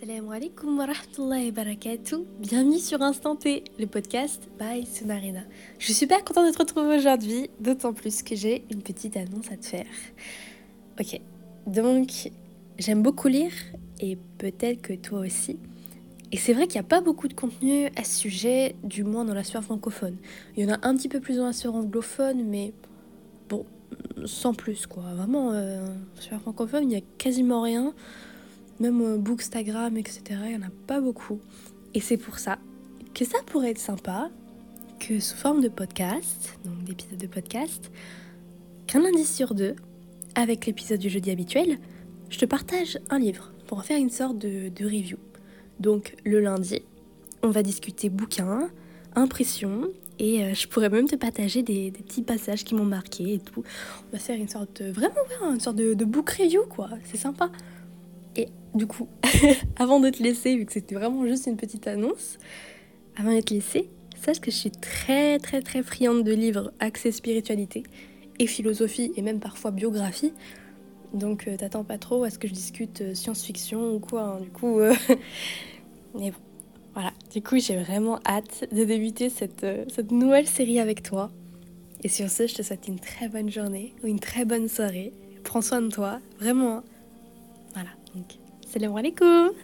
Salam alaikum wa rahmatullahi wa barakatuh. Bienvenue sur Instant T, le podcast by Sunarina. Je suis super contente de te retrouver aujourd'hui, d'autant plus que j'ai une petite annonce à te faire. Ok, donc j'aime beaucoup lire et peut-être que toi aussi. Et c'est vrai qu'il n'y a pas beaucoup de contenu à ce sujet, du moins dans la sphère francophone. Il y en a un petit peu plus dans la sphère anglophone, mais bon, sans plus quoi. Vraiment, euh, la francophone, il n'y a quasiment rien même euh, Bookstagram, etc. Il n'y en a pas beaucoup. Et c'est pour ça que ça pourrait être sympa que sous forme de podcast, donc d'épisode de podcast, qu'un lundi sur deux, avec l'épisode du jeudi habituel, je te partage un livre pour en faire une sorte de, review. Donc le lundi, on va discuter bouquins, impressions, et euh, je pourrais même te partager des, petits passages qui m'ont marqué et tout. On va faire une sorte de, vraiment une sorte de book review quoi, c'est sympa. Et du coup, avant de te laisser, vu que c'était vraiment juste une petite annonce, avant de te laisser, sache que je suis très très très friande de livres axés spiritualité et philosophie et même parfois biographie. Donc euh, t'attends pas trop à ce que je discute euh, science-fiction ou quoi. Hein. Du coup, euh, mais bon, voilà. Du coup, j'ai vraiment hâte de débuter cette, nouvelle série avec toi. Et sur ce, je te souhaite une très bonne journée ou une très bonne soirée. Prends soin de toi, vraiment. Hein. Donc, salam alaikum